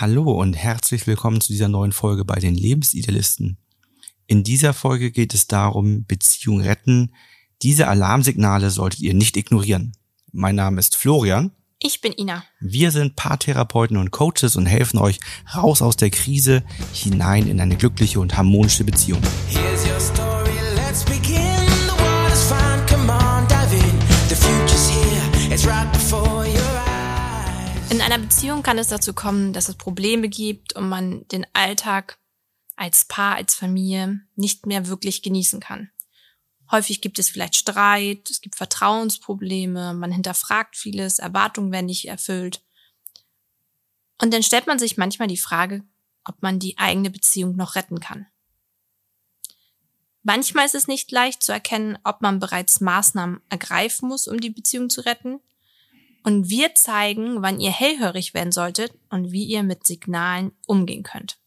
Hallo und herzlich willkommen zu dieser neuen Folge bei den Lebensidealisten. In dieser Folge geht es darum, Beziehung retten. Diese Alarmsignale solltet ihr nicht ignorieren. Mein Name ist Florian. Ich bin Ina. Wir sind Paartherapeuten und Coaches und helfen euch raus aus der Krise hinein in eine glückliche und harmonische Beziehung. Here's In einer Beziehung kann es dazu kommen, dass es Probleme gibt und man den Alltag als Paar, als Familie nicht mehr wirklich genießen kann. Häufig gibt es vielleicht Streit, es gibt Vertrauensprobleme, man hinterfragt vieles, Erwartungen werden nicht erfüllt. Und dann stellt man sich manchmal die Frage, ob man die eigene Beziehung noch retten kann. Manchmal ist es nicht leicht zu erkennen, ob man bereits Maßnahmen ergreifen muss, um die Beziehung zu retten. Und wir zeigen, wann ihr hellhörig werden solltet und wie ihr mit Signalen umgehen könnt.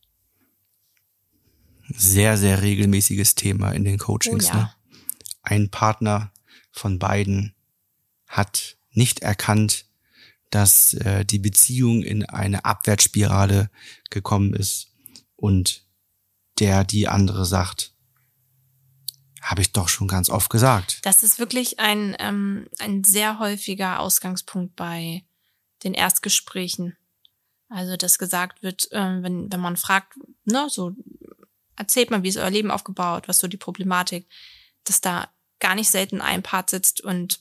Sehr, sehr regelmäßiges Thema in den Coachings. Oh ja. ne? ein Partner von beiden hat nicht erkannt, dass äh, die Beziehung in eine Abwärtsspirale gekommen ist und der die andere sagt, habe ich doch schon ganz oft gesagt. Das ist wirklich ein, ähm, ein sehr häufiger Ausgangspunkt bei den Erstgesprächen. Also, dass gesagt wird, äh, wenn, wenn man fragt, ne, so erzählt man, wie ist euer Leben aufgebaut, was so die Problematik, dass da gar nicht selten ein Part sitzt und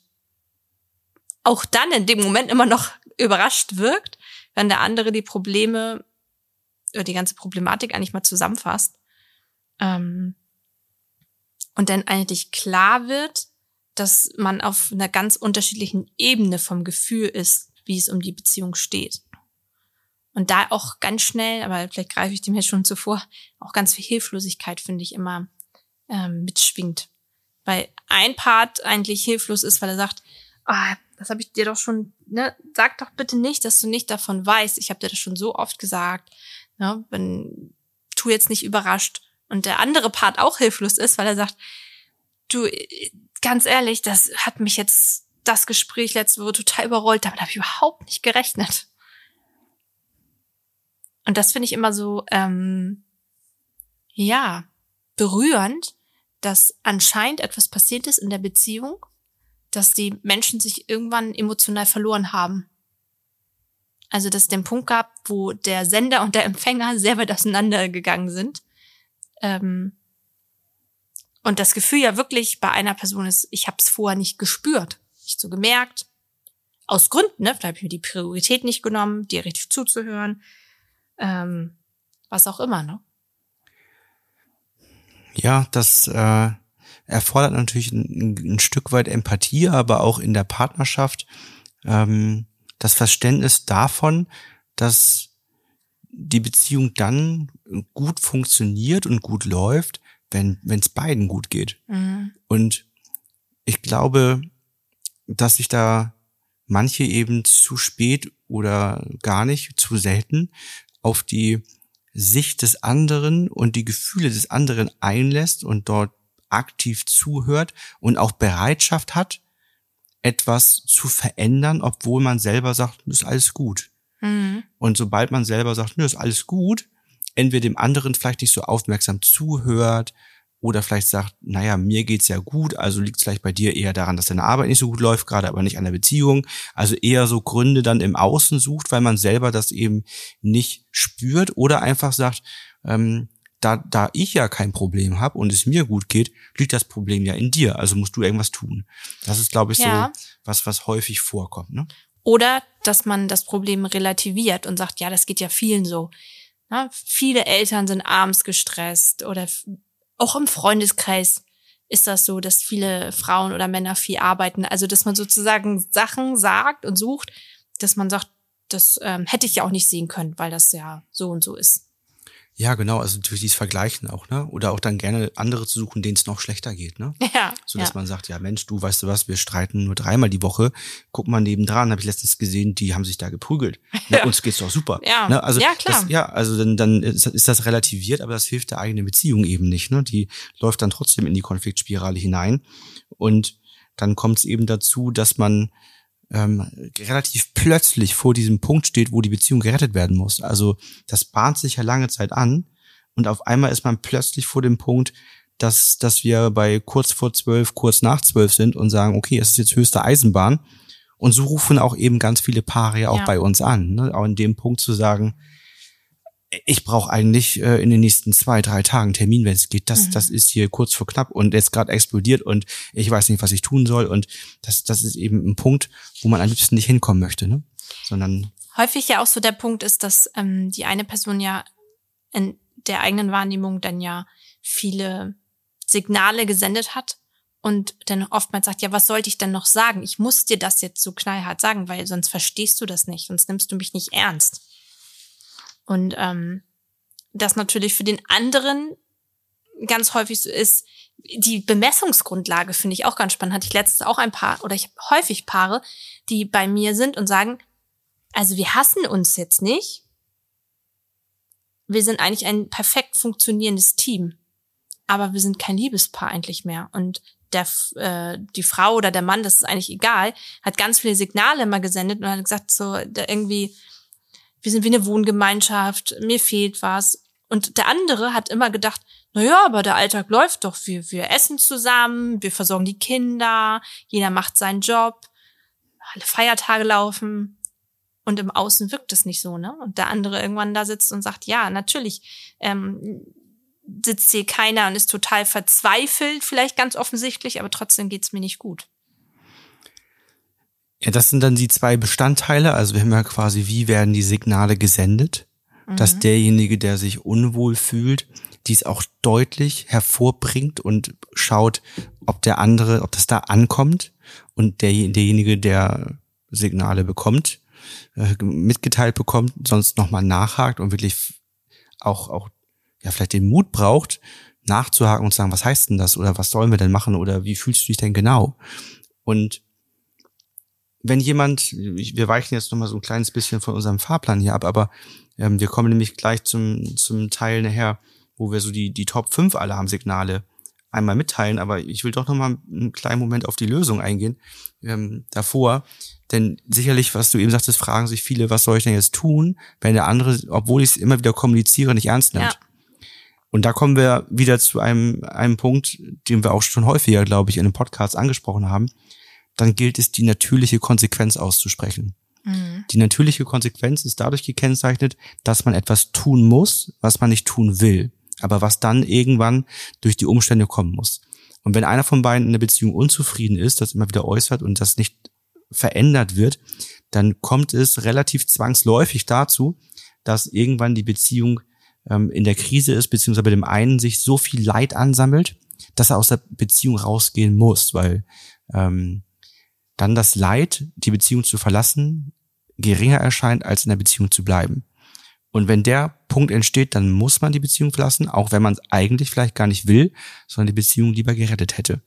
auch dann in dem Moment immer noch überrascht wirkt, wenn der andere die Probleme oder die ganze Problematik eigentlich mal zusammenfasst. Ähm, und dann eigentlich klar wird, dass man auf einer ganz unterschiedlichen Ebene vom Gefühl ist, wie es um die Beziehung steht. Und da auch ganz schnell, aber vielleicht greife ich dem jetzt schon zuvor, auch ganz viel Hilflosigkeit, finde ich, immer ähm, mitschwingt. Weil ein Part eigentlich hilflos ist, weil er sagt, ah, das habe ich dir doch schon, ne, sag doch bitte nicht, dass du nicht davon weißt. Ich habe dir das schon so oft gesagt. Ne, wenn, tu jetzt nicht überrascht. Und der andere Part auch hilflos ist, weil er sagt, du, ganz ehrlich, das hat mich jetzt das Gespräch letzte Woche total überrollt. Damit habe ich überhaupt nicht gerechnet. Und das finde ich immer so, ähm, ja, berührend, dass anscheinend etwas passiert ist in der Beziehung, dass die Menschen sich irgendwann emotional verloren haben. Also, dass es den Punkt gab, wo der Sender und der Empfänger sehr weit auseinandergegangen sind. Ähm, und das Gefühl ja wirklich bei einer Person ist, ich habe es vorher nicht gespürt, nicht so gemerkt. Aus Gründen, ne? Vielleicht habe ich mir die Priorität nicht genommen, dir richtig zuzuhören. Ähm, was auch immer, ne? Ja, das äh, erfordert natürlich ein, ein, Stück weit Empathie, aber auch in der Partnerschaft ähm, das Verständnis davon, dass die Beziehung dann gut funktioniert und gut läuft, wenn es beiden gut geht. Mhm. Und ich glaube, dass sich da manche eben zu spät oder gar nicht, zu selten auf die Sicht des anderen und die Gefühle des anderen einlässt und dort aktiv zuhört und auch Bereitschaft hat, etwas zu verändern, obwohl man selber sagt, ist alles gut. Mhm. Und sobald man selber sagt, ist alles gut, entweder dem anderen vielleicht nicht so aufmerksam zuhört oder vielleicht sagt, naja, mir geht's ja gut, also liegt es vielleicht bei dir eher daran, dass deine Arbeit nicht so gut läuft, gerade aber nicht an der Beziehung. Also eher so Gründe dann im Außen sucht, weil man selber das eben nicht spürt oder einfach sagt, ähm, da, da ich ja kein Problem habe und es mir gut geht, liegt das Problem ja in dir. Also musst du irgendwas tun. Das ist, glaube ich, ja. so was, was häufig vorkommt. Ne? Oder dass man das Problem relativiert und sagt, ja, das geht ja vielen so. Na, viele Eltern sind abends gestresst oder auch im Freundeskreis ist das so, dass viele Frauen oder Männer viel arbeiten. Also, dass man sozusagen Sachen sagt und sucht, dass man sagt, das ähm, hätte ich ja auch nicht sehen können, weil das ja so und so ist. Ja, genau, also durch dieses Vergleichen auch, ne? Oder auch dann gerne andere zu suchen, denen es noch schlechter geht, ne? Ja. So dass ja. man sagt, ja Mensch, du weißt du was, wir streiten nur dreimal die Woche. Guck mal nebendran, habe ich letztens gesehen, die haben sich da geprügelt. Ja. Ne? Uns geht's doch super. Ja, ne? also ja klar. Das, ja, also dann, dann ist, ist das relativiert, aber das hilft der eigenen Beziehung eben nicht, ne? Die läuft dann trotzdem in die Konfliktspirale hinein. Und dann kommt es eben dazu, dass man ähm, relativ plötzlich vor diesem Punkt steht, wo die Beziehung gerettet werden muss. Also das bahnt sich ja lange Zeit an und auf einmal ist man plötzlich vor dem Punkt, dass, dass wir bei kurz vor zwölf, kurz nach zwölf sind und sagen, okay, es ist jetzt höchste Eisenbahn. Und so rufen auch eben ganz viele Paare ja auch bei uns an. Ne? Auch in dem Punkt zu sagen, ich brauche eigentlich äh, in den nächsten zwei, drei Tagen Termin, wenn es geht. Das, mhm. das ist hier kurz vor knapp und jetzt gerade explodiert und ich weiß nicht, was ich tun soll. Und das, das ist eben ein Punkt, wo man am liebsten nicht hinkommen möchte, ne? Sondern häufig ja auch so der Punkt ist, dass ähm, die eine Person ja in der eigenen Wahrnehmung dann ja viele Signale gesendet hat und dann oftmals sagt, ja, was sollte ich denn noch sagen? Ich muss dir das jetzt so knallhart sagen, weil sonst verstehst du das nicht, sonst nimmst du mich nicht ernst. Und ähm, das natürlich für den anderen ganz häufig so ist, die Bemessungsgrundlage finde ich auch ganz spannend. Hatte ich letztens auch ein paar oder ich habe häufig Paare, die bei mir sind und sagen, also wir hassen uns jetzt nicht. Wir sind eigentlich ein perfekt funktionierendes Team aber wir sind kein Liebespaar eigentlich mehr. Und der, äh, die Frau oder der Mann, das ist eigentlich egal, hat ganz viele Signale immer gesendet und hat gesagt, so irgendwie, wir sind wie eine Wohngemeinschaft, mir fehlt was. Und der andere hat immer gedacht, na ja, aber der Alltag läuft doch, wir, wir essen zusammen, wir versorgen die Kinder, jeder macht seinen Job, alle Feiertage laufen. Und im Außen wirkt es nicht so, ne? Und der andere irgendwann da sitzt und sagt, ja, natürlich, ähm, sitzt hier keiner und ist total verzweifelt, vielleicht ganz offensichtlich, aber trotzdem geht's mir nicht gut. Ja, das sind dann die zwei Bestandteile. Also wir haben ja quasi, wie werden die Signale gesendet, mhm. dass derjenige, der sich unwohl fühlt, dies auch deutlich hervorbringt und schaut, ob der andere, ob das da ankommt und der, derjenige, der Signale bekommt, äh, mitgeteilt bekommt, sonst nochmal nachhakt und wirklich auch, auch ja vielleicht den Mut braucht, nachzuhaken und zu sagen, was heißt denn das oder was sollen wir denn machen oder wie fühlst du dich denn genau? Und wenn jemand, wir weichen jetzt nochmal so ein kleines bisschen von unserem Fahrplan hier ab, aber ähm, wir kommen nämlich gleich zum, zum Teil nachher, wo wir so die, die Top 5 Alarmsignale einmal mitteilen, aber ich will doch nochmal einen kleinen Moment auf die Lösung eingehen ähm, davor. Denn sicherlich, was du eben sagtest, fragen sich viele, was soll ich denn jetzt tun, wenn der andere, obwohl ich es immer wieder kommuniziere, nicht ernst nimmt. Ja. Und da kommen wir wieder zu einem, einem Punkt, den wir auch schon häufiger, glaube ich, in einem Podcast angesprochen haben. Dann gilt es, die natürliche Konsequenz auszusprechen. Mhm. Die natürliche Konsequenz ist dadurch gekennzeichnet, dass man etwas tun muss, was man nicht tun will, aber was dann irgendwann durch die Umstände kommen muss. Und wenn einer von beiden in der Beziehung unzufrieden ist, das immer wieder äußert und das nicht verändert wird, dann kommt es relativ zwangsläufig dazu, dass irgendwann die Beziehung ähm, in der Krise ist, beziehungsweise bei dem einen sich so viel Leid ansammelt, dass er aus der Beziehung rausgehen muss, weil ähm, dann das Leid, die Beziehung zu verlassen, geringer erscheint, als in der Beziehung zu bleiben. Und wenn der Punkt entsteht, dann muss man die Beziehung verlassen, auch wenn man es eigentlich vielleicht gar nicht will, sondern die Beziehung lieber gerettet hätte.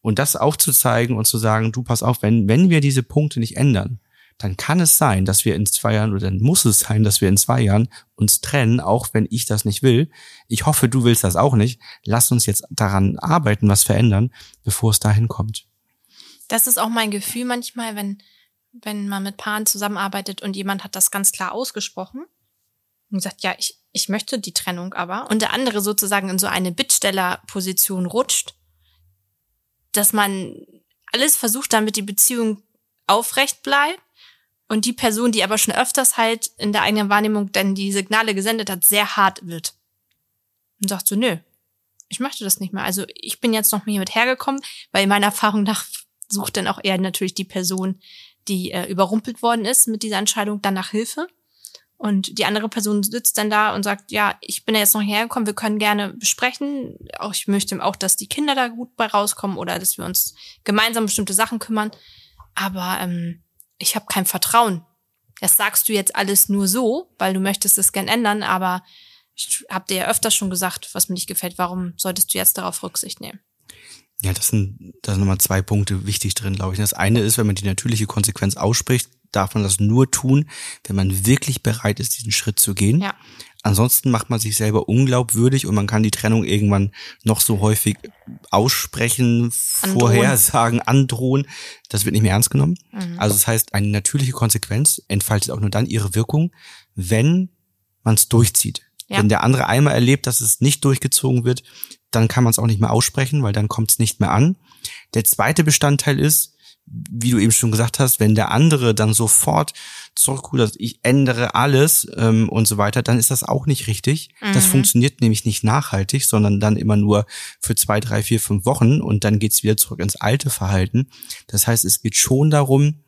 Und das aufzuzeigen und zu sagen, du pass auf, wenn, wenn wir diese Punkte nicht ändern, dann kann es sein, dass wir in zwei Jahren oder dann muss es sein, dass wir in zwei Jahren uns trennen, auch wenn ich das nicht will. Ich hoffe, du willst das auch nicht. Lass uns jetzt daran arbeiten, was verändern, bevor es dahin kommt. Das ist auch mein Gefühl manchmal, wenn, wenn man mit Paaren zusammenarbeitet und jemand hat das ganz klar ausgesprochen und sagt, ja, ich, ich möchte die Trennung aber, und der andere sozusagen in so eine Bittstellerposition rutscht, dass man alles versucht, damit die Beziehung aufrecht bleibt und die Person, die aber schon öfters halt in der eigenen Wahrnehmung dann die Signale gesendet hat, sehr hart wird. Und sagt so, nö, ich möchte das nicht mehr. Also ich bin jetzt noch mehr mit hergekommen, weil meiner Erfahrung nach sucht dann auch eher natürlich die Person, die äh, überrumpelt worden ist mit dieser Entscheidung, dann nach Hilfe. Und die andere Person sitzt dann da und sagt, ja, ich bin ja jetzt noch hergekommen, wir können gerne besprechen. Auch ich möchte auch, dass die Kinder da gut bei rauskommen oder dass wir uns gemeinsam bestimmte Sachen kümmern. Aber ähm, ich habe kein Vertrauen. Das sagst du jetzt alles nur so, weil du möchtest es gern ändern, aber ich habe dir ja öfters schon gesagt, was mir nicht gefällt. Warum solltest du jetzt darauf Rücksicht nehmen? Ja, das sind, da sind nochmal zwei Punkte wichtig drin, glaube ich. Das eine ist, wenn man die natürliche Konsequenz ausspricht, darf man das nur tun, wenn man wirklich bereit ist, diesen Schritt zu gehen. Ja. Ansonsten macht man sich selber unglaubwürdig und man kann die Trennung irgendwann noch so häufig aussprechen, Androhen. vorhersagen, androhen. Das wird nicht mehr ernst genommen. Mhm. Also das heißt, eine natürliche Konsequenz entfaltet auch nur dann ihre Wirkung, wenn man es durchzieht. Ja. Wenn der andere einmal erlebt, dass es nicht durchgezogen wird, dann kann man es auch nicht mehr aussprechen, weil dann kommt es nicht mehr an. Der zweite Bestandteil ist, wie du eben schon gesagt hast, wenn der andere dann sofort zurückrudert, ich ändere alles ähm, und so weiter, dann ist das auch nicht richtig. Das Mhm. funktioniert nämlich nicht nachhaltig, sondern dann immer nur für zwei, drei, vier, fünf Wochen und dann geht's wieder zurück ins alte Verhalten. Das heißt, es geht schon darum,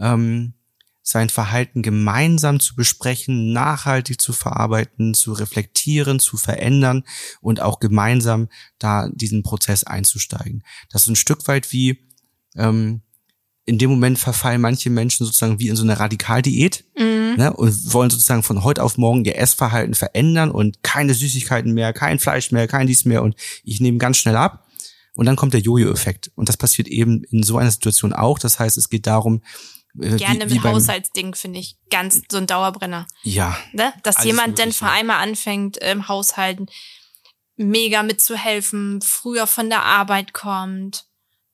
ähm, sein Verhalten gemeinsam zu besprechen, nachhaltig zu verarbeiten, zu reflektieren, zu verändern und auch gemeinsam da diesen Prozess einzusteigen. Das ist ein Stück weit wie ähm, in dem Moment verfallen manche Menschen sozusagen wie in so eine Radikaldiät Mhm. ne, und wollen sozusagen von heute auf morgen ihr Essverhalten verändern und keine Süßigkeiten mehr, kein Fleisch mehr, kein dies mehr und ich nehme ganz schnell ab. Und dann kommt der Jojo-Effekt. Und das passiert eben in so einer Situation auch. Das heißt, es geht darum, äh, Gerne wie, wie mit beim, Haushaltsding finde ich ganz so ein Dauerbrenner. Ja, Ne? Dass jemand denn vor einmal anfängt im Haushalten mega mitzuhelfen, früher von der Arbeit kommt.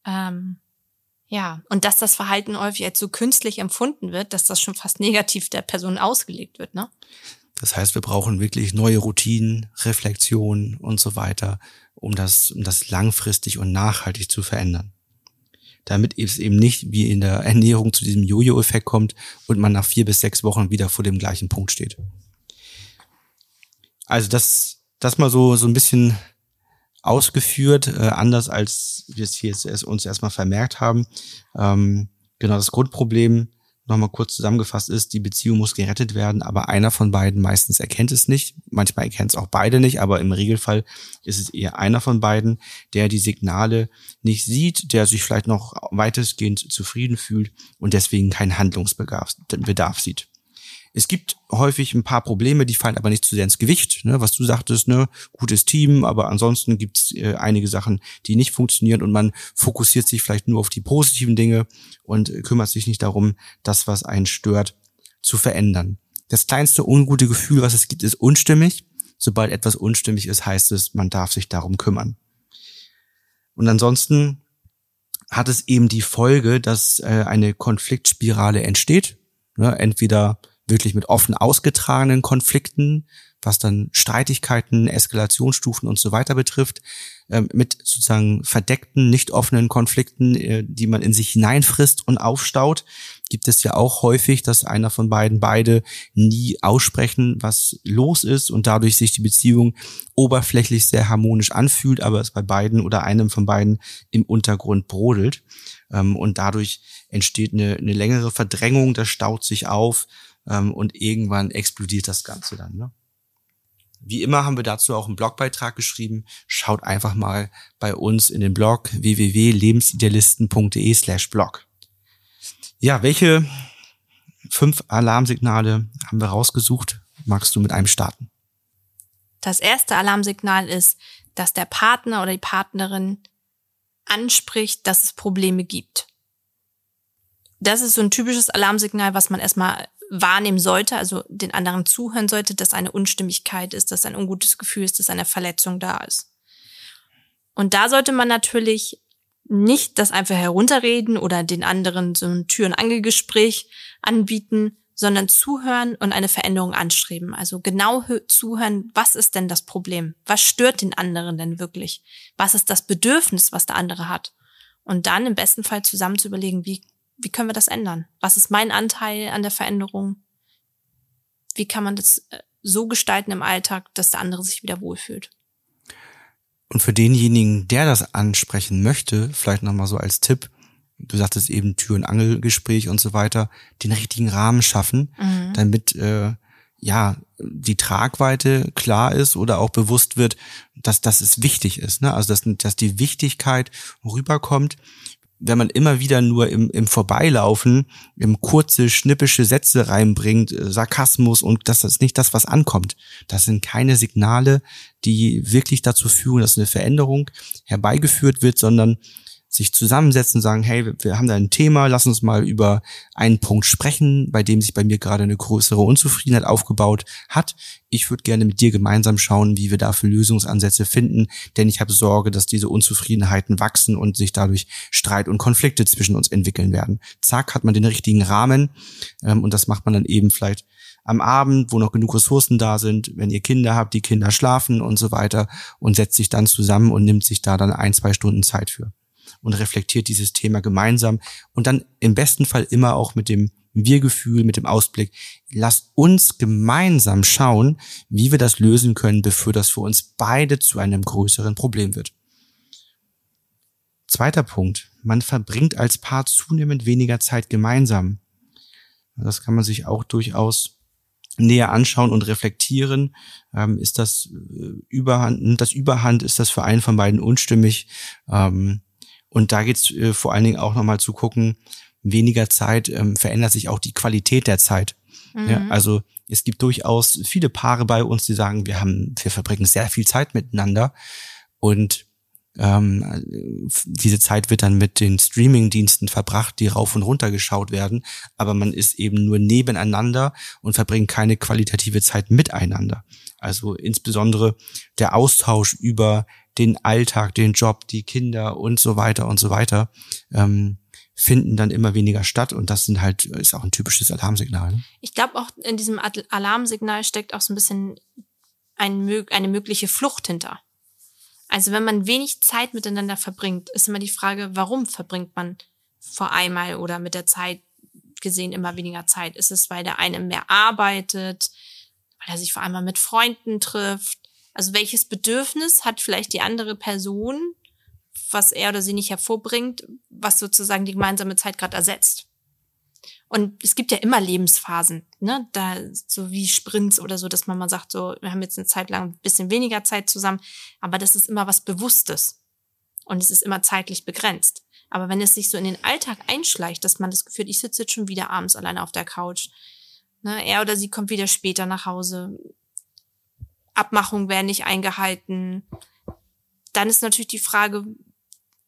Ähm, ja, und dass das Verhalten häufig als so künstlich empfunden wird, dass das schon fast negativ der Person ausgelegt wird, ne? Das heißt, wir brauchen wirklich neue Routinen, Reflexion und so weiter, um das, um das langfristig und nachhaltig zu verändern. Damit es eben nicht wie in der Ernährung zu diesem Jojo-Effekt kommt und man nach vier bis sechs Wochen wieder vor dem gleichen Punkt steht. Also das, das mal so, so ein bisschen ausgeführt, äh, anders als wir es hier jetzt erst, uns erstmal vermerkt haben. Ähm, genau, das Grundproblem nochmal kurz zusammengefasst ist, die Beziehung muss gerettet werden, aber einer von beiden meistens erkennt es nicht. Manchmal erkennt es auch beide nicht, aber im Regelfall ist es eher einer von beiden, der die Signale nicht sieht, der sich vielleicht noch weitestgehend zufrieden fühlt und deswegen keinen Handlungsbedarf Bedarf sieht. Es gibt häufig ein paar Probleme, die fallen aber nicht zu sehr ins Gewicht. Ne? Was du sagtest, ne? gutes Team, aber ansonsten gibt es äh, einige Sachen, die nicht funktionieren und man fokussiert sich vielleicht nur auf die positiven Dinge und kümmert sich nicht darum, das, was einen stört, zu verändern. Das kleinste ungute Gefühl, was es gibt, ist unstimmig. Sobald etwas unstimmig ist, heißt es, man darf sich darum kümmern. Und ansonsten hat es eben die Folge, dass äh, eine Konfliktspirale entsteht. Ne? Entweder wirklich mit offen ausgetragenen Konflikten, was dann Streitigkeiten, Eskalationsstufen und so weiter betrifft, ähm, mit sozusagen verdeckten, nicht offenen Konflikten, äh, die man in sich hineinfrisst und aufstaut, gibt es ja auch häufig, dass einer von beiden beide nie aussprechen, was los ist und dadurch sich die Beziehung oberflächlich sehr harmonisch anfühlt, aber es bei beiden oder einem von beiden im Untergrund brodelt. Ähm, und dadurch entsteht eine, eine längere Verdrängung, das staut sich auf und irgendwann explodiert das Ganze dann. Ne? Wie immer haben wir dazu auch einen Blogbeitrag geschrieben. Schaut einfach mal bei uns in den Blog www.lebensidealisten.de slash blog. Ja, welche fünf Alarmsignale haben wir rausgesucht? Magst du mit einem starten? Das erste Alarmsignal ist, dass der Partner oder die Partnerin anspricht, dass es Probleme gibt. Das ist so ein typisches Alarmsignal, was man erstmal wahrnehmen sollte, also den anderen zuhören sollte, dass eine Unstimmigkeit ist, dass ein ungutes Gefühl ist, dass eine Verletzung da ist. Und da sollte man natürlich nicht das einfach herunterreden oder den anderen so ein Tür- und Angelgespräch anbieten, sondern zuhören und eine Veränderung anstreben. Also genau hö- zuhören, was ist denn das Problem? Was stört den anderen denn wirklich? Was ist das Bedürfnis, was der andere hat? Und dann im besten Fall zusammen zu überlegen, wie, wie können wir das ändern? Was ist mein Anteil an der Veränderung? Wie kann man das äh, so gestalten im Alltag, dass der andere sich wieder wohlfühlt? Und für denjenigen, der das ansprechen möchte, vielleicht nochmal so als Tipp, du sagtest eben Tür- und Angelgespräch und so weiter, den richtigen Rahmen schaffen, Mhm. damit äh, ja die Tragweite klar ist oder auch bewusst wird, dass das es wichtig ist. Ne? Also dass, dass die Wichtigkeit rüberkommt. Wenn man immer wieder nur im, im Vorbeilaufen im kurze, schnippische Sätze reinbringt, äh, Sarkasmus und das ist nicht das, was ankommt. Das sind keine Signale, die wirklich dazu führen, dass eine Veränderung herbeigeführt wird, sondern sich zusammensetzen, sagen, hey, wir, haben da ein Thema, lass uns mal über einen Punkt sprechen, bei dem sich bei mir gerade eine größere Unzufriedenheit aufgebaut hat. Ich würde gerne mit dir gemeinsam schauen, wie wir dafür Lösungsansätze finden, denn ich habe Sorge, dass diese Unzufriedenheiten wachsen und sich dadurch Streit und Konflikte zwischen uns entwickeln werden. Zack, hat man den richtigen Rahmen ähm, und das macht man dann eben vielleicht am Abend, wo noch genug Ressourcen da sind, wenn ihr Kinder habt, die Kinder schlafen und so weiter und setzt sich dann zusammen und nimmt sich da dann ein, zwei Stunden Zeit für und reflektiert dieses Thema gemeinsam und dann im besten Fall immer auch mit dem Wir-Gefühl, mit dem Ausblick, lasst uns gemeinsam schauen, wie wir das lösen können, bevor das für uns beide zu einem größeren Problem wird. Zweiter Punkt. Man verbringt als Paar zunehmend weniger Zeit gemeinsam. Das kann man sich auch durchaus näher anschauen und reflektieren. Ähm, ist das äh, Überhand, nimmt das Überhand, ist das für einen von beiden unstimmig? Ähm, und da geht's äh, vor allen Dingen auch nochmal zu gucken, weniger Zeit ähm, verändert sich auch die Qualität der Zeit. Mhm. Ja, also es gibt durchaus viele Paare bei uns, die sagen, wir haben, wir verbringen sehr viel Zeit miteinander und ähm, diese Zeit wird dann mit den Streaming-Diensten verbracht, die rauf und runter geschaut werden, aber man ist eben nur nebeneinander und verbringt keine qualitative Zeit miteinander. Also insbesondere der Austausch über den Alltag, den Job, die Kinder und so weiter und so weiter ähm, finden dann immer weniger statt und das sind halt ist auch ein typisches Alarmsignal. Ne? Ich glaube auch in diesem Alarmsignal steckt auch so ein bisschen ein, eine mögliche Flucht hinter. Also wenn man wenig Zeit miteinander verbringt, ist immer die Frage, warum verbringt man vor einmal oder mit der Zeit gesehen immer weniger Zeit? Ist es, weil der eine mehr arbeitet, weil er sich vor allem mit Freunden trifft? Also welches Bedürfnis hat vielleicht die andere Person, was er oder sie nicht hervorbringt, was sozusagen die gemeinsame Zeit gerade ersetzt? Und es gibt ja immer Lebensphasen, ne, da so wie Sprints oder so, dass man mal sagt, so, wir haben jetzt eine Zeit lang ein bisschen weniger Zeit zusammen, aber das ist immer was Bewusstes. Und es ist immer zeitlich begrenzt. Aber wenn es sich so in den Alltag einschleicht, dass man das Gefühl, ich sitze jetzt schon wieder abends alleine auf der Couch, ne, er oder sie kommt wieder später nach Hause, Abmachungen werden nicht eingehalten, dann ist natürlich die Frage,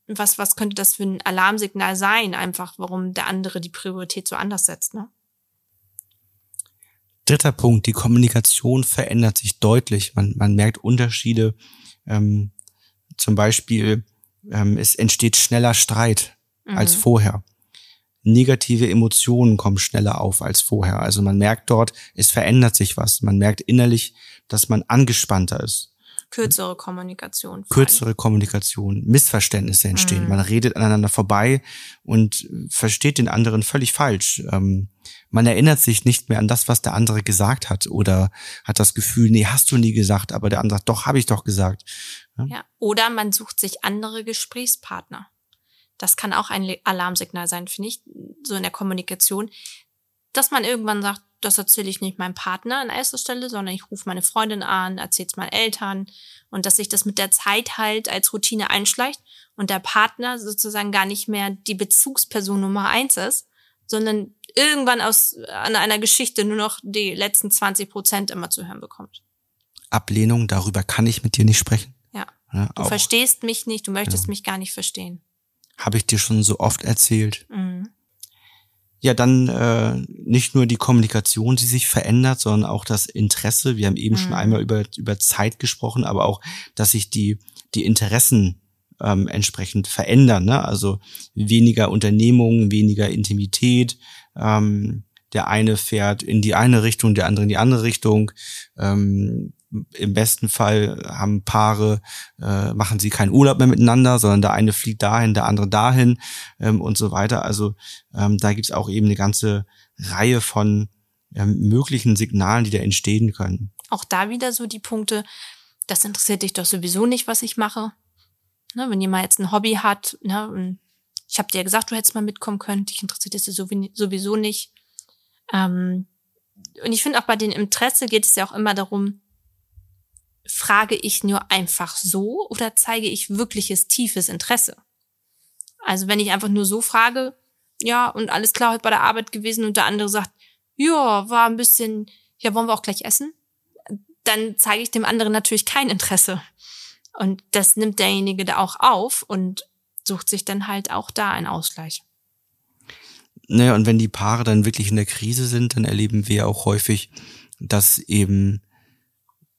was, was könnte das für ein Alarmsignal sein, einfach, warum der andere die Priorität so anders setzt, ne? Dritter Punkt, die Kommunikation verändert sich deutlich. Man, man merkt Unterschiede. Ähm, zum Beispiel, ähm, es entsteht schneller Streit mhm. als vorher. Negative Emotionen kommen schneller auf als vorher. Also man merkt dort, es verändert sich was. Man merkt innerlich, dass man angespannter ist. Kürzere Kommunikation. Kürzere Kommunikation, Missverständnisse entstehen. Mhm. Man redet aneinander vorbei und versteht den anderen völlig falsch. Ähm, man erinnert sich nicht mehr an das, was der andere gesagt hat oder hat das Gefühl, nee, hast du nie gesagt, aber der andere sagt, doch, habe ich doch gesagt. Ja? ja. Oder man sucht sich andere Gesprächspartner. Das kann auch ein Alarmsignal sein, finde ich, so in der Kommunikation, dass man irgendwann sagt, das erzähle ich nicht meinem Partner an erster Stelle, sondern ich rufe meine Freundin an, erzähle es meinen Eltern und dass sich das mit der Zeit halt als Routine einschleicht und der Partner sozusagen gar nicht mehr die Bezugsperson Nummer eins ist, sondern irgendwann aus an einer Geschichte nur noch die letzten 20 Prozent immer zu hören bekommt. Ablehnung, darüber kann ich mit dir nicht sprechen. Ja. ja du verstehst mich nicht, du möchtest ja. mich gar nicht verstehen. Habe ich dir schon so oft erzählt. Mhm ja dann äh, nicht nur die Kommunikation, die sich verändert, sondern auch das Interesse. Wir haben eben mhm. schon einmal über, über Zeit gesprochen, aber auch, dass sich die, die Interessen ähm, entsprechend verändern. Ne? Also weniger Unternehmungen, weniger Intimität. Ähm, der eine fährt in die eine Richtung, der andere in die andere Richtung. Ähm, im besten Fall haben Paare, äh, machen sie keinen Urlaub mehr miteinander, sondern der eine fliegt dahin, der andere dahin ähm, und so weiter. Also ähm, da gibt's auch eben eine ganze Reihe von ähm, möglichen Signalen, die da entstehen können. Auch da wieder so die Punkte, das interessiert dich doch sowieso nicht, was ich mache. Ne, wenn jemand jetzt ein Hobby hat, ne, ich habe dir ja gesagt, du hättest mal mitkommen können, dich interessiert das sowieso nicht. Ähm, und ich finde auch bei dem Interesse geht es ja auch immer darum, frage ich nur einfach so oder zeige ich wirkliches tiefes Interesse? Also wenn ich einfach nur so frage, ja, und alles klar heute bei der Arbeit gewesen und der andere sagt, ja, war ein bisschen, ja, wollen wir auch gleich essen? Dann zeige ich dem anderen natürlich kein Interesse. Und das nimmt derjenige da auch auf und sucht sich dann halt auch da einen Ausgleich. Naja, und wenn die Paare dann wirklich in der Krise sind, dann erleben wir auch häufig, dass eben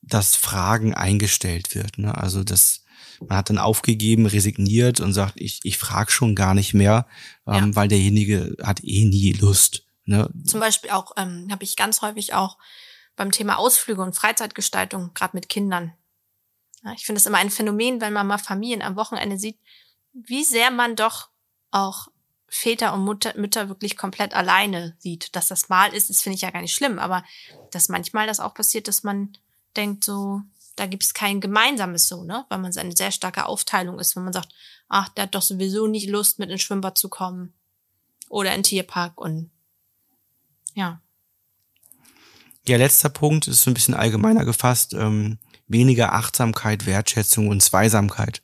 das Fragen eingestellt wird. Ne? Also das, man hat dann aufgegeben, resigniert und sagt, ich, ich frage schon gar nicht mehr, ähm, ja. weil derjenige hat eh nie Lust. Ne? Zum Beispiel auch, ähm, habe ich ganz häufig auch beim Thema Ausflüge und Freizeitgestaltung, gerade mit Kindern. Ja, ich finde es immer ein Phänomen, wenn man mal Familien am Wochenende sieht, wie sehr man doch auch Väter und Mutter, Mütter wirklich komplett alleine sieht. Dass das mal ist, das finde ich ja gar nicht schlimm, aber dass manchmal das auch passiert, dass man denkt so, da gibt es kein gemeinsames so, ne? Weil man so eine sehr starke Aufteilung ist, wenn man sagt, ach, der hat doch sowieso nicht Lust, mit ins Schwimmbad zu kommen. Oder in Tierpark und ja. Ja, letzter Punkt ist so ein bisschen allgemeiner gefasst. Ähm, weniger Achtsamkeit, Wertschätzung und Zweisamkeit.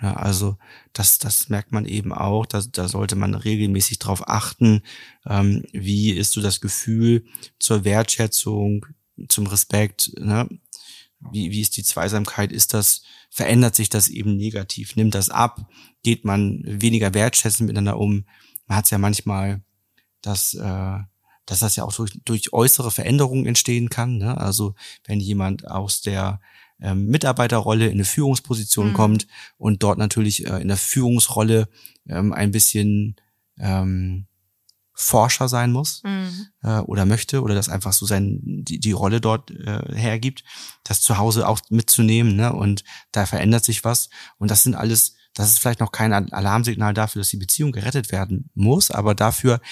Ja, also das, das merkt man eben auch, da, da sollte man regelmäßig drauf achten, ähm, wie ist so das Gefühl zur Wertschätzung, zum Respekt, ne? wie, wie ist die Zweisamkeit, ist das, verändert sich das eben negativ, nimmt das ab, geht man weniger wertschätzend miteinander um. Man hat es ja manchmal, dass, äh, dass das ja auch durch, durch äußere Veränderungen entstehen kann. Ne? Also wenn jemand aus der ähm, Mitarbeiterrolle in eine Führungsposition mhm. kommt und dort natürlich äh, in der Führungsrolle ähm, ein bisschen ähm, Forscher sein muss mhm. äh, oder möchte oder das einfach so sein die, die Rolle dort äh, hergibt, das zu Hause auch mitzunehmen ne? und da verändert sich was und das sind alles das ist vielleicht noch kein Alarmsignal dafür, dass die Beziehung gerettet werden muss, aber dafür,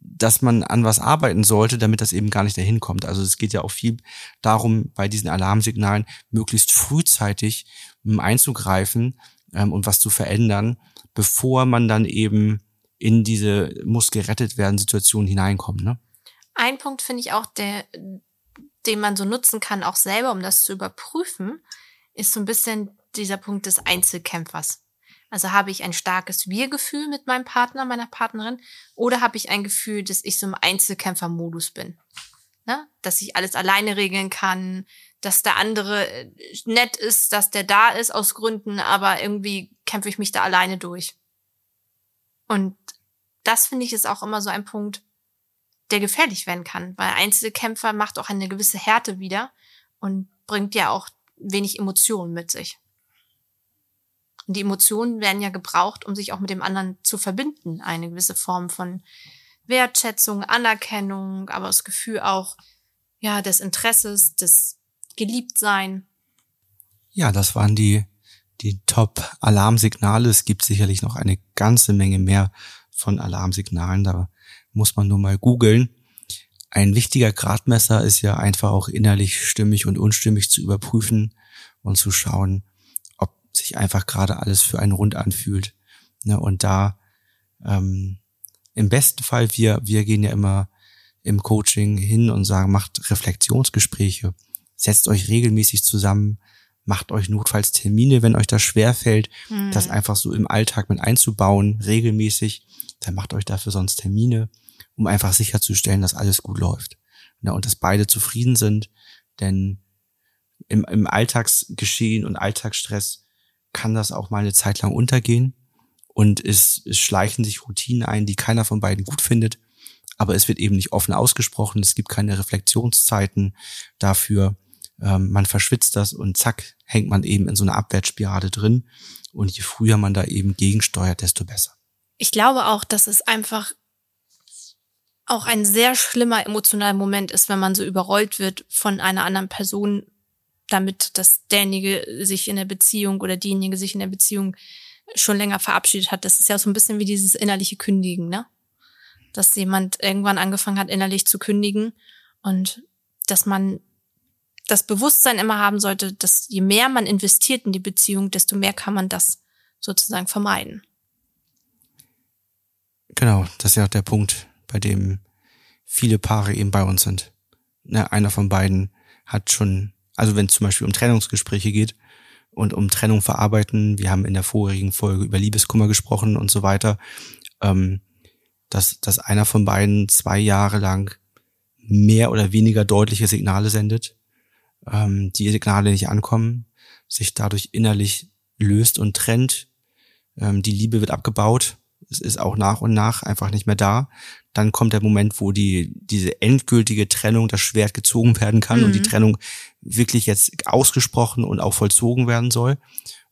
dass man an was arbeiten sollte, damit das eben gar nicht dahin kommt. Also es geht ja auch viel darum, bei diesen Alarmsignalen möglichst frühzeitig um, einzugreifen ähm, und was zu verändern, bevor man dann eben in diese muss gerettet werden Situation hineinkommt. Ne? Ein Punkt finde ich auch, der, den man so nutzen kann, auch selber, um das zu überprüfen, ist so ein bisschen dieser Punkt des Einzelkämpfers. Also habe ich ein starkes Wir-Gefühl mit meinem Partner, meiner Partnerin, oder habe ich ein Gefühl, dass ich so im Einzelkämpfermodus bin? Ne? Dass ich alles alleine regeln kann, dass der andere äh, nett ist, dass der da ist aus Gründen, aber irgendwie kämpfe ich mich da alleine durch. Und das finde ich ist auch immer so ein Punkt, der gefährlich werden kann, weil Einzelkämpfer macht auch eine gewisse Härte wieder und bringt ja auch wenig Emotionen mit sich. Und die Emotionen werden ja gebraucht, um sich auch mit dem anderen zu verbinden. Eine gewisse Form von Wertschätzung, Anerkennung, aber das Gefühl auch, ja, des Interesses, des Geliebtsein. Ja, das waren die, die Top-Alarmsignale. Es gibt sicherlich noch eine ganze Menge mehr von Alarmsignalen. Da muss man nur mal googeln. Ein wichtiger Gradmesser ist ja einfach auch innerlich stimmig und unstimmig zu überprüfen und zu schauen, sich einfach gerade alles für einen rund anfühlt. Ne? Und da ähm, im besten Fall, wir, wir gehen ja immer im Coaching hin und sagen, macht Reflexionsgespräche, setzt euch regelmäßig zusammen, macht euch notfalls Termine, wenn euch das schwerfällt, mhm. das einfach so im Alltag mit einzubauen, regelmäßig, dann macht euch dafür sonst Termine, um einfach sicherzustellen, dass alles gut läuft. Ne, und dass beide zufrieden sind, denn im, im Alltagsgeschehen und Alltagsstress kann das auch mal eine Zeit lang untergehen und es, es schleichen sich Routinen ein, die keiner von beiden gut findet. Aber es wird eben nicht offen ausgesprochen. Es gibt keine Reflexionszeiten dafür. Ähm, man verschwitzt das und zack, hängt man eben in so einer Abwärtsspirale drin. Und je früher man da eben gegensteuert, desto besser. Ich glaube auch, dass es einfach auch ein sehr schlimmer emotionaler Moment ist, wenn man so überrollt wird von einer anderen Person, damit dass derjenige sich in der Beziehung oder diejenige sich in der Beziehung schon länger verabschiedet hat. Das ist ja so ein bisschen wie dieses innerliche Kündigen, ne? Dass jemand irgendwann angefangen hat, innerlich zu kündigen und dass man das Bewusstsein immer haben sollte, dass je mehr man investiert in die Beziehung, desto mehr kann man das sozusagen vermeiden. Genau, das ist ja auch der Punkt, bei dem viele Paare eben bei uns sind. Ne, einer von beiden hat schon also wenn es zum Beispiel um Trennungsgespräche geht und um Trennung verarbeiten, wir haben in der vorigen Folge über Liebeskummer gesprochen und so weiter, ähm, dass, dass einer von beiden zwei Jahre lang mehr oder weniger deutliche Signale sendet, ähm, die Signale nicht ankommen, sich dadurch innerlich löst und trennt, ähm, die Liebe wird abgebaut, es ist auch nach und nach einfach nicht mehr da. Dann kommt der Moment, wo die diese endgültige Trennung, das Schwert gezogen werden kann mhm. und die mhm. Trennung wirklich jetzt ausgesprochen und auch vollzogen werden soll.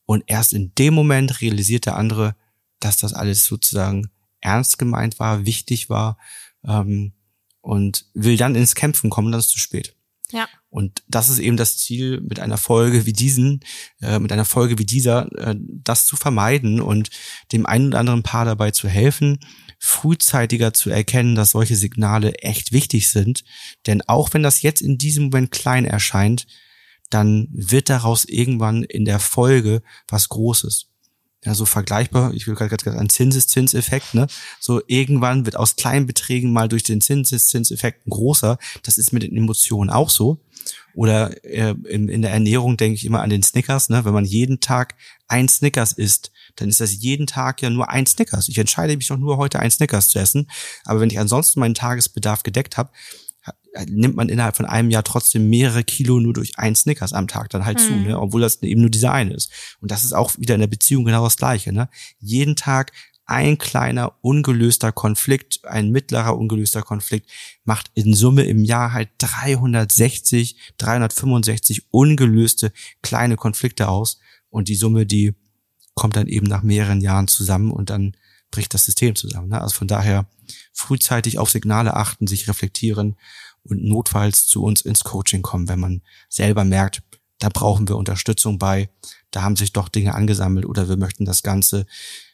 Und erst in dem Moment realisiert der andere, dass das alles sozusagen ernst gemeint war, wichtig war ähm, und will dann ins Kämpfen kommen, dann ist es zu spät. Ja. Und das ist eben das Ziel mit einer Folge wie diesen, äh, mit einer Folge wie dieser, äh, das zu vermeiden und dem einen oder anderen Paar dabei zu helfen, frühzeitiger zu erkennen, dass solche Signale echt wichtig sind. Denn auch wenn das jetzt in diesem Moment klein erscheint, dann wird daraus irgendwann in der Folge was Großes ja, so vergleichbar, ich will gerade gerade ein Zinseszinseffekt, ne? So irgendwann wird aus kleinen Beträgen mal durch den Zinseszinseffekt ein großer. Das ist mit den Emotionen auch so. Oder äh, in, in der Ernährung denke ich immer an den Snickers, ne? Wenn man jeden Tag ein Snickers isst, dann ist das jeden Tag ja nur ein Snickers. Ich entscheide mich doch nur heute ein Snickers zu essen. Aber wenn ich ansonsten meinen Tagesbedarf gedeckt habe, nimmt man innerhalb von einem Jahr trotzdem mehrere Kilo nur durch ein Snickers am Tag dann halt mhm. zu, ne? obwohl das eben nur dieser eine ist. Und das ist auch wieder in der Beziehung genau das Gleiche. Ne? Jeden Tag ein kleiner ungelöster Konflikt, ein mittlerer ungelöster Konflikt macht in Summe im Jahr halt 360, 365 ungelöste kleine Konflikte aus und die Summe, die kommt dann eben nach mehreren Jahren zusammen und dann bricht das System zusammen. Ne? Also von daher frühzeitig auf Signale achten, sich reflektieren und notfalls zu uns ins Coaching kommen, wenn man selber merkt, da brauchen wir Unterstützung bei, da haben sich doch Dinge angesammelt oder wir möchten das Ganze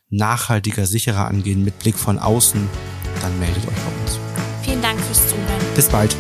nachhaltiger, sicherer angehen mit Blick von außen, dann meldet euch bei uns. Vielen Dank fürs Zuhören. Bis bald.